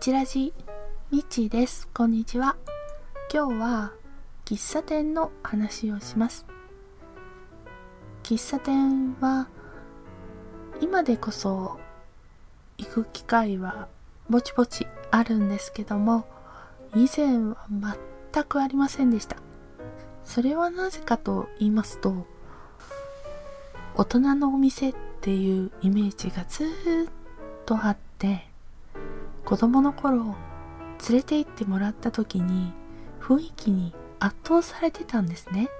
ちラジみちです。こんにちは。今日は喫茶店の話をします。喫茶店は今でこそ行く機会はぼちぼちあるんですけども以前は全くありませんでした。それはなぜかと言いますと大人のお店っていうイメージがずっとあって子供の頃連れて行ってもらった時に雰囲気に圧倒されてたんですね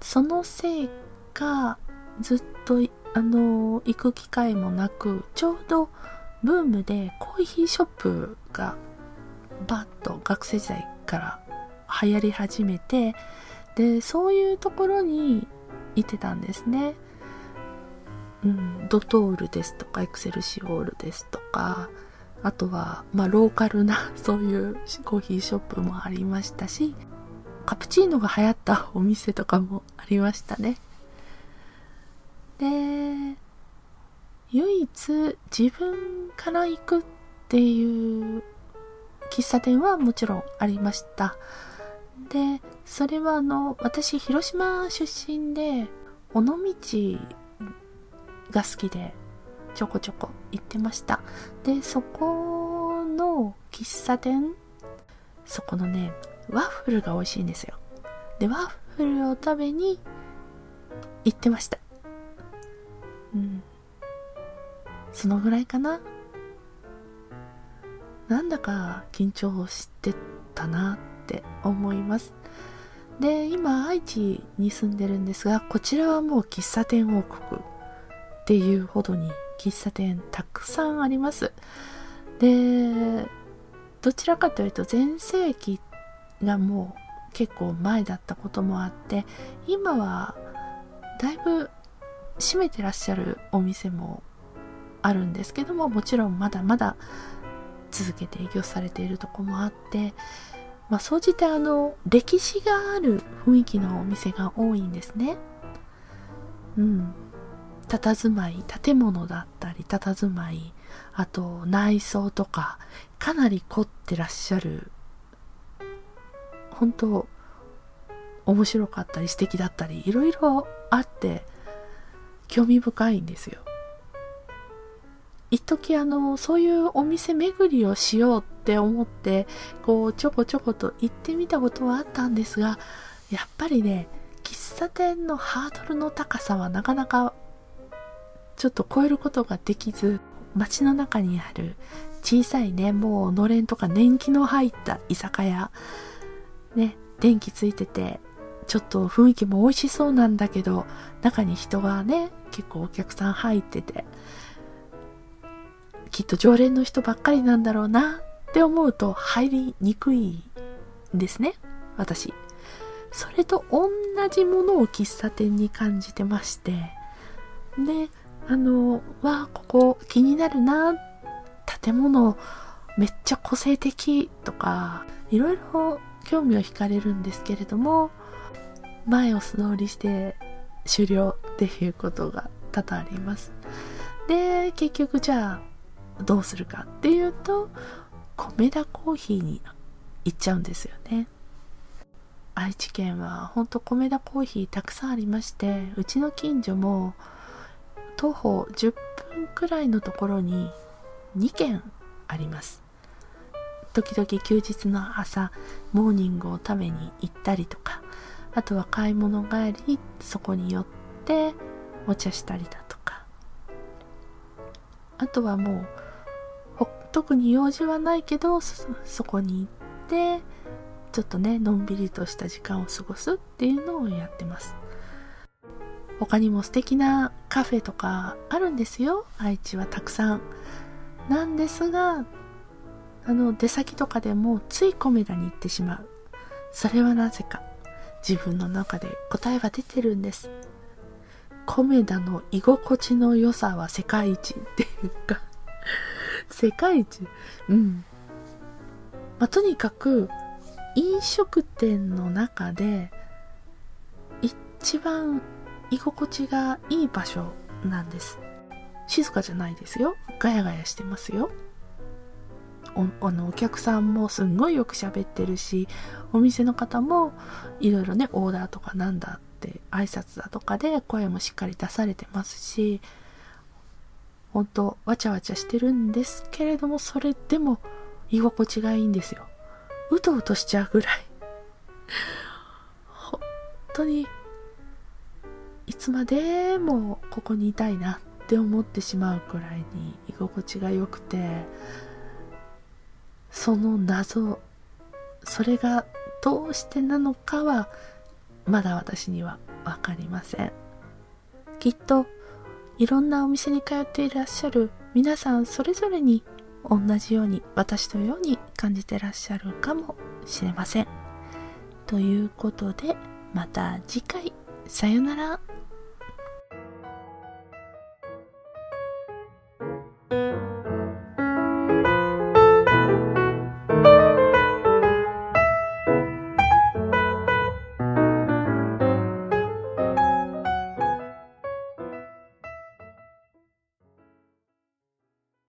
そのせいかずっとあの行く機会もなくちょうどブームでコーヒーショップがバッと学生時代から流行り始めてでそういうところに行ってたんですね。うん、ドトールですとかエクセルシオールですとかあとは、まあ、ローカルな そういうコーヒーショップもありましたしカプチーノが流行ったお店とかもありましたね。で唯一自分から行くっていう喫茶店はもちろんありました。でそれはあの私広島出身で尾道が好きでちょこちょこ行ってました。でそこの喫茶店そこのねワッフルが美味しいんですよ。でワッフルを食べに行ってました。うん。そのぐらいかな。なんだか緊張してたなって思います。で今愛知に住んでるんですがこちらはもう喫茶店王国。っていうほどに喫茶店たくさんあります。でどちらかというと全盛期がもう結構前だったこともあって今はだいぶ閉めてらっしゃるお店もあるんですけどももちろんまだまだ続けて営業されているとこもあってまあ総じてあの歴史がある雰囲気のお店が多いんですね。うん。佇まい建物だったり佇まいあと内装とかかなり凝ってらっしゃる本当面白かったり素敵だったりいろいろあって興味深いんですよ。一時あのそういうお店巡りをしようって思ってこうちょこちょこと行ってみたことはあったんですがやっぱりね喫茶店のハードルの高さはなかなかちょっと超えることができず街の中にある小さいねもうのれんとか年季の入った居酒屋ね電気ついててちょっと雰囲気も美味しそうなんだけど中に人がね結構お客さん入っててきっと常連の人ばっかりなんだろうなって思うと入りにくいんですね私。それと同じものを喫茶店に感じてましてであのわここ気になるな。建物めっちゃ個性的とかいろいろ興味を惹かれるんですけれども前を素通りして終了っていうことが多々あります。で結局じゃあどうするかっていうと米田コーヒーに行っちゃうんですよね。愛知県はほんと米田コーヒーたくさんありましてうちの近所も徒歩10分くらいのところに2軒あります。時々休日の朝モーニングを食べに行ったりとかあとは買い物帰りそこに寄ってお茶したりだとか。あとはもう特に用事はないけどそこに行ってちょっとねのんびりとした時間を過ごすっていうのをやってます。他にも素敵なカフェとかあるんですよ。愛知はたくさん。なんですがあの出先とかでもついコメダに行ってしまう。それはなぜか自分の中で答えは出てるんです。コメダの居心地の良さは世界一っていうか。世界一？うん。まあ、とにかく飲食店の中で一番居心地がいい場所なんです静かじゃないですよ。ガヤガヤしてますよ。おあのお客さんもすんごいよく喋ってるしお店の方もいろいろねオーダーとかなんだって挨拶だとかで声もしっかり出されてますし本当わちゃわちゃしてるんですけれどもそれでも居心地がいいんですようとうとしちゃうぐらい本当につまでもここにいたいなって思ってしまうくらいに居心地が良くてその謎それがどうしてなのかはまだ私には分かりません。きっといろんなお店に通っていらっしゃる皆さんそれぞれに同じように私のように感じてらっしゃるかもしれません。ということでまた次回。さよなら。